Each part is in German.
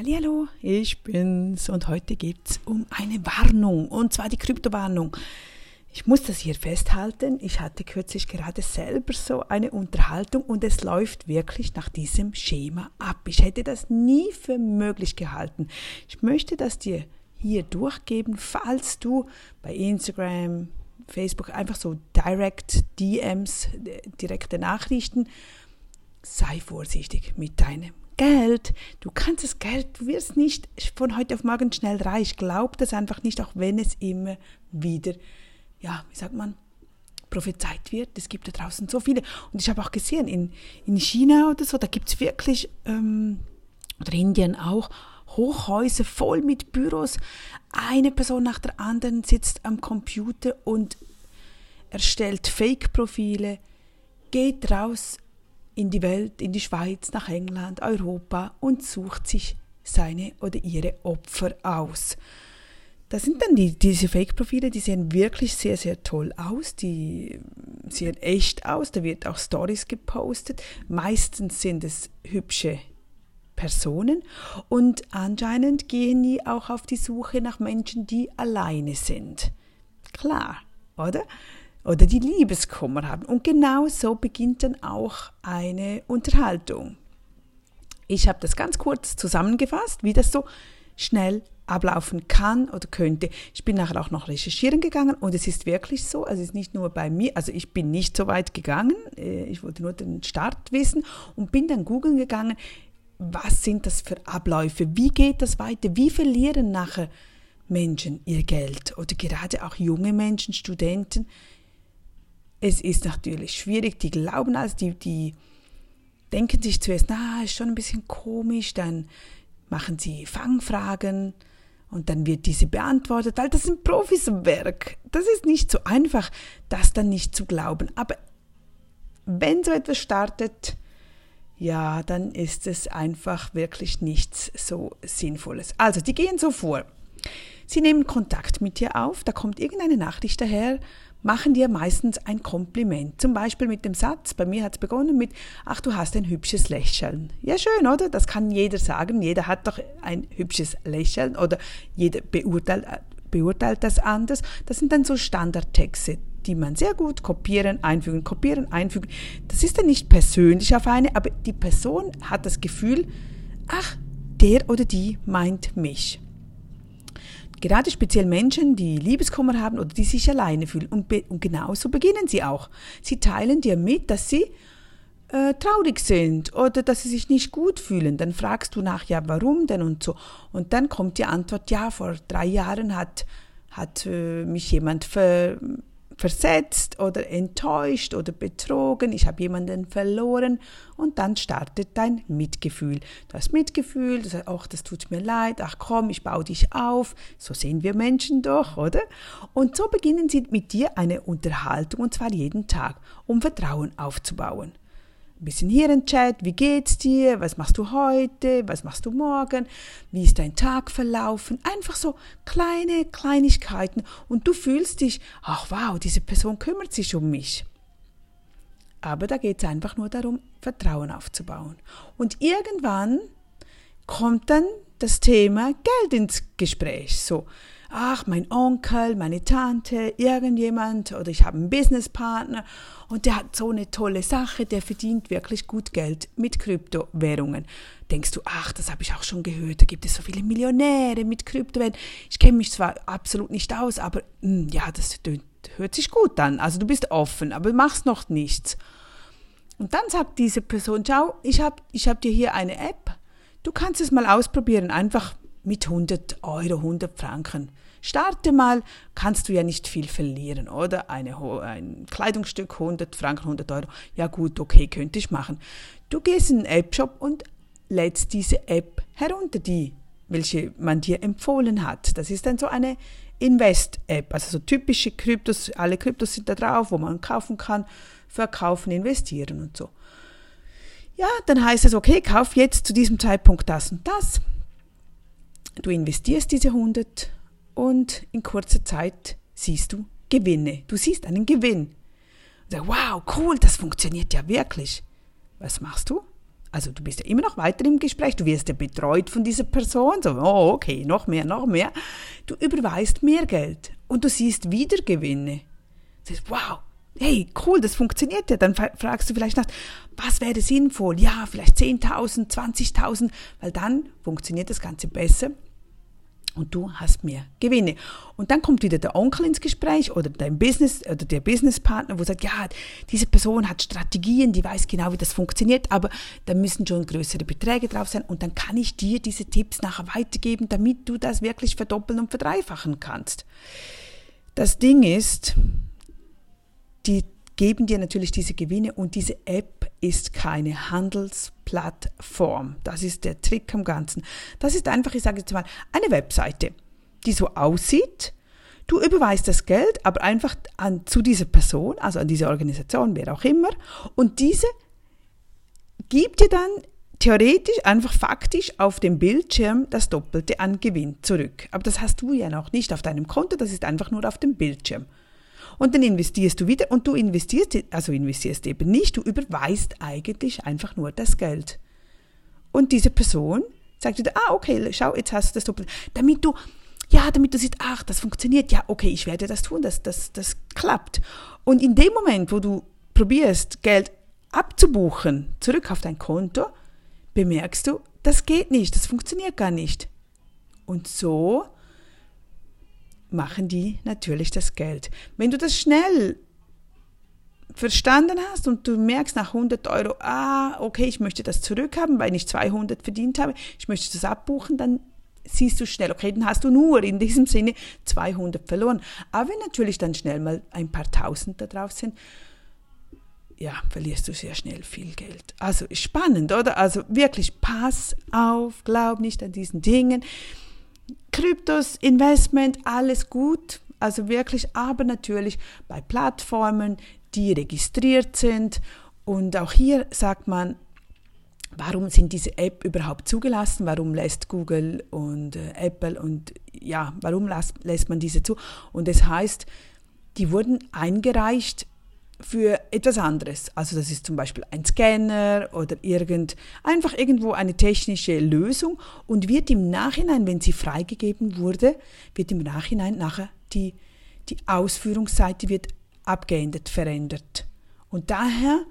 Hallo, ich bin's und heute geht's um eine Warnung und zwar die Kryptowarnung. Ich muss das hier festhalten. Ich hatte kürzlich gerade selber so eine Unterhaltung und es läuft wirklich nach diesem Schema ab. Ich hätte das nie für möglich gehalten. Ich möchte das dir hier durchgeben, falls du bei Instagram, Facebook einfach so direct DMs, direkte Nachrichten, sei vorsichtig mit deinem Geld, du kannst das Geld, du wirst nicht von heute auf morgen schnell reich. Glaub das einfach nicht, auch wenn es immer wieder, ja, wie sagt man, prophezeit wird. Es gibt da draußen so viele. Und ich habe auch gesehen, in, in China oder so, da gibt es wirklich, ähm, oder Indien auch, Hochhäuser voll mit Büros. Eine Person nach der anderen sitzt am Computer und erstellt Fake-Profile, geht raus in die Welt, in die Schweiz, nach England, Europa und sucht sich seine oder ihre Opfer aus. Das sind dann die, diese Fake-Profile, die sehen wirklich sehr, sehr toll aus, die sehen echt aus, da wird auch Stories gepostet. Meistens sind es hübsche Personen und anscheinend gehen die auch auf die Suche nach Menschen, die alleine sind. Klar, oder? Oder die Liebeskummer haben. Und genau so beginnt dann auch eine Unterhaltung. Ich habe das ganz kurz zusammengefasst, wie das so schnell ablaufen kann oder könnte. Ich bin nachher auch noch recherchieren gegangen und es ist wirklich so, also es ist nicht nur bei mir, also ich bin nicht so weit gegangen, äh, ich wollte nur den Start wissen und bin dann googeln gegangen, was sind das für Abläufe, wie geht das weiter, wie verlieren nachher Menschen ihr Geld oder gerade auch junge Menschen, Studenten, es ist natürlich schwierig, die glauben also, die, die denken sich zuerst, na, ist schon ein bisschen komisch, dann machen sie Fangfragen und dann wird diese beantwortet, weil das ist ein Profiswerk. Das ist nicht so einfach, das dann nicht zu glauben. Aber wenn so etwas startet, ja, dann ist es einfach wirklich nichts so Sinnvolles. Also, die gehen so vor. Sie nehmen Kontakt mit dir auf, da kommt irgendeine Nachricht daher, machen dir meistens ein Kompliment. Zum Beispiel mit dem Satz, bei mir hat es begonnen mit, ach, du hast ein hübsches Lächeln. Ja, schön, oder? Das kann jeder sagen. Jeder hat doch ein hübsches Lächeln oder jeder beurteilt, beurteilt das anders. Das sind dann so Standardtexte, die man sehr gut kopieren, einfügen, kopieren, einfügen. Das ist dann nicht persönlich auf eine, aber die Person hat das Gefühl, ach, der oder die meint mich. Gerade speziell Menschen, die Liebeskummer haben oder die sich alleine fühlen. Und, und genauso beginnen sie auch. Sie teilen dir mit, dass sie äh, traurig sind oder dass sie sich nicht gut fühlen. Dann fragst du nach, ja, warum denn und so. Und dann kommt die Antwort, ja, vor drei Jahren hat, hat äh, mich jemand ver, versetzt oder enttäuscht oder betrogen, ich habe jemanden verloren und dann startet dein Mitgefühl. Du hast Mitgefühl, du sagst, ach, das tut mir leid, ach komm, ich baue dich auf. So sehen wir Menschen doch, oder? Und so beginnen sie mit dir eine Unterhaltung und zwar jeden Tag, um Vertrauen aufzubauen ein bisschen hier im Chat, wie geht's dir, was machst du heute, was machst du morgen, wie ist dein Tag verlaufen, einfach so kleine Kleinigkeiten und du fühlst dich, ach wow, diese Person kümmert sich um mich. Aber da geht es einfach nur darum, Vertrauen aufzubauen. Und irgendwann kommt dann das Thema Geld ins Gespräch. So, ach, mein Onkel, meine Tante, irgendjemand oder ich habe einen Businesspartner und der hat so eine tolle Sache, der verdient wirklich gut Geld mit Kryptowährungen. Denkst du, ach, das habe ich auch schon gehört, da gibt es so viele Millionäre mit Kryptowährungen. Ich kenne mich zwar absolut nicht aus, aber mh, hm, ja, das hört sich gut an. Also du bist offen, aber machst noch nichts. Und dann sagt diese Person, ciao, ich habe ich hab dir hier eine App, du kannst es mal ausprobieren, einfach mit 100 Euro, 100 Franken. Starte mal, kannst du ja nicht viel verlieren, oder? Eine, ein Kleidungsstück, 100 Franken, 100 Euro. Ja gut, okay, könnte ich machen. Du gehst in den App-Shop und lädst diese App herunter, die, welche man dir empfohlen hat. Das ist dann so eine Invest-App, also so typische Kryptos, alle Kryptos sind da drauf, wo man kaufen kann, verkaufen, investieren und so. Ja, dann heißt es, okay, kauf jetzt zu diesem Zeitpunkt das und das. Du investierst diese 100 und in kurzer Zeit siehst du Gewinne. Du siehst einen Gewinn. Und sagst, wow, cool, das funktioniert ja wirklich. Was machst du? Also du bist ja immer noch weiter im Gespräch, du wirst ja betreut von dieser Person, so, oh, okay, noch mehr, noch mehr. Du überweist mehr Geld und du siehst wieder Gewinne. Du sagst, wow, hey, cool, das funktioniert ja. Dann fragst du vielleicht nach, was wäre sinnvoll? Ja, vielleicht 10.000, 20.000, weil dann funktioniert das Ganze besser und du hast mehr Gewinne. Und dann kommt wieder der Onkel ins Gespräch oder dein Business oder der Businesspartner, wo sagt, ja, diese Person hat Strategien, die weiß genau, wie das funktioniert, aber da müssen schon größere Beträge drauf sein und dann kann ich dir diese Tipps nachher weitergeben, damit du das wirklich verdoppeln und verdreifachen kannst. Das Ding ist, die geben dir natürlich diese Gewinne und diese App ist keine Handelsplattform. Das ist der Trick am Ganzen. Das ist einfach, ich sage jetzt mal, eine Webseite, die so aussieht. Du überweist das Geld, aber einfach an, zu dieser Person, also an diese Organisation, wer auch immer, und diese gibt dir dann theoretisch, einfach faktisch auf dem Bildschirm das Doppelte an Gewinn zurück. Aber das hast du ja noch nicht auf deinem Konto, das ist einfach nur auf dem Bildschirm. Und dann investierst du wieder und du investierst, also investierst eben nicht, du überweist eigentlich einfach nur das Geld. Und diese Person sagt wieder, ah, okay, schau, jetzt hast du das doppelt. Damit du, ja, damit du siehst, ach, das funktioniert, ja, okay, ich werde das tun, das, das, das klappt. Und in dem Moment, wo du probierst, Geld abzubuchen, zurück auf dein Konto, bemerkst du, das geht nicht, das funktioniert gar nicht. Und so machen die natürlich das Geld. Wenn du das schnell verstanden hast und du merkst nach 100 Euro, ah, okay, ich möchte das zurückhaben, weil ich 200 verdient habe, ich möchte das abbuchen, dann siehst du schnell, okay, dann hast du nur in diesem Sinne 200 verloren. Aber wenn natürlich dann schnell mal ein paar Tausend da drauf sind, ja, verlierst du sehr schnell viel Geld. Also spannend, oder? Also wirklich, pass auf, glaub nicht an diesen Dingen. Kryptos, Investment, alles gut. Also wirklich, aber natürlich bei Plattformen, die registriert sind. Und auch hier sagt man, warum sind diese App überhaupt zugelassen? Warum lässt Google und äh, Apple und ja, warum lässt, lässt man diese zu? Und es das heißt, die wurden eingereicht für etwas anderes. Also das ist zum Beispiel ein Scanner oder irgend, einfach irgendwo eine technische Lösung und wird im Nachhinein, wenn sie freigegeben wurde, wird im Nachhinein nachher die, die Ausführungsseite wird abgeändert, verändert. Und daher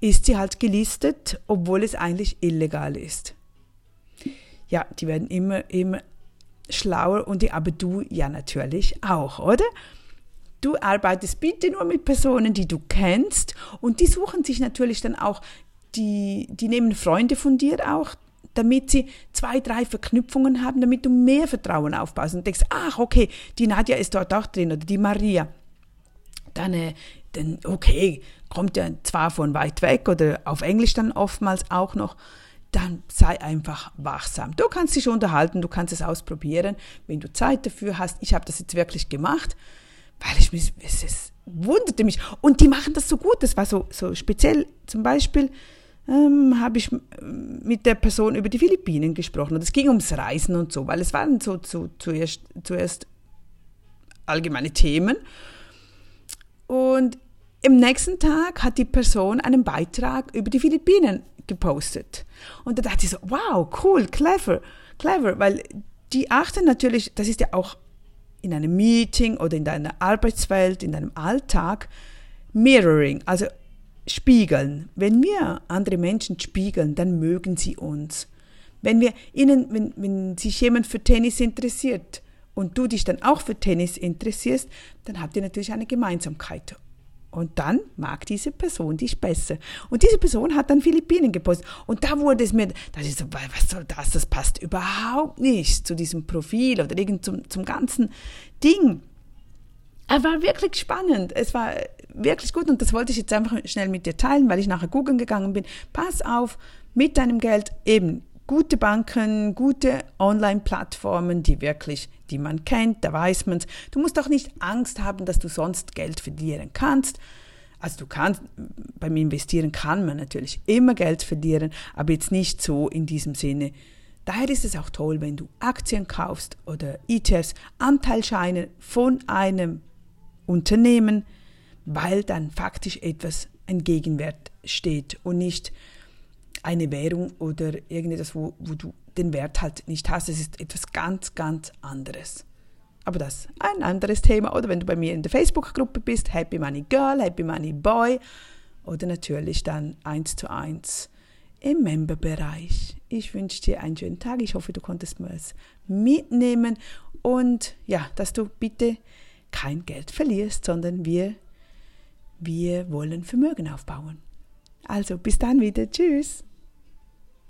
ist sie halt gelistet, obwohl es eigentlich illegal ist. Ja, die werden immer, immer schlauer und die, du ja natürlich auch, oder? Du arbeitest bitte nur mit Personen, die du kennst und die suchen sich natürlich dann auch, die, die nehmen Freunde von dir auch, damit sie zwei, drei Verknüpfungen haben, damit du mehr Vertrauen aufbaust und denkst, ach okay, die Nadja ist dort auch drin oder die Maria. Dann, äh, dann okay, kommt ja zwar von weit weg oder auf Englisch dann oftmals auch noch, dann sei einfach wachsam. Du kannst dich unterhalten, du kannst es ausprobieren, wenn du Zeit dafür hast. Ich habe das jetzt wirklich gemacht weil ich mich, es, es wunderte mich. Und die machen das so gut. Das war so, so speziell. Zum Beispiel ähm, habe ich mit der Person über die Philippinen gesprochen. Und es ging ums Reisen und so, weil es waren so, so zuerst, zuerst allgemeine Themen. Und im nächsten Tag hat die Person einen Beitrag über die Philippinen gepostet. Und da dachte ich so, wow, cool, clever, clever, weil die achten natürlich, das ist ja auch in einem Meeting oder in deiner Arbeitswelt, in deinem Alltag, Mirroring, also spiegeln. Wenn wir andere Menschen spiegeln, dann mögen sie uns. Wenn wir ihnen, wenn, wenn sich jemand für Tennis interessiert und du dich dann auch für Tennis interessierst, dann habt ihr natürlich eine Gemeinsamkeit. Und dann mag diese Person dich besser. Und diese Person hat dann Philippinen gepostet. Und da wurde es mir, da ist so, was soll das? Das passt überhaupt nicht zu diesem Profil oder irgend zum, zum ganzen Ding. Es war wirklich spannend. Es war wirklich gut und das wollte ich jetzt einfach schnell mit dir teilen, weil ich nachher googeln gegangen bin. Pass auf, mit deinem Geld eben gute Banken, gute Online-Plattformen, die wirklich, die man kennt, da weiß man es. Du musst auch nicht Angst haben, dass du sonst Geld verlieren kannst. Also du kannst, beim Investieren kann man natürlich immer Geld verlieren, aber jetzt nicht so in diesem Sinne. Daher ist es auch toll, wenn du Aktien kaufst oder ETFs, Anteilscheine von einem Unternehmen, weil dann faktisch etwas, ein Gegenwert steht und nicht eine Währung oder irgendetwas, wo, wo du den Wert halt nicht hast. Es ist etwas ganz, ganz anderes. Aber das ist ein anderes Thema. Oder wenn du bei mir in der Facebook-Gruppe bist, Happy Money Girl, Happy Money Boy. Oder natürlich dann eins zu eins im Member-Bereich. Ich wünsche dir einen schönen Tag. Ich hoffe, du konntest mir es mitnehmen. Und ja, dass du bitte kein Geld verlierst, sondern wir, wir wollen Vermögen aufbauen. Also bis dann wieder. Tschüss.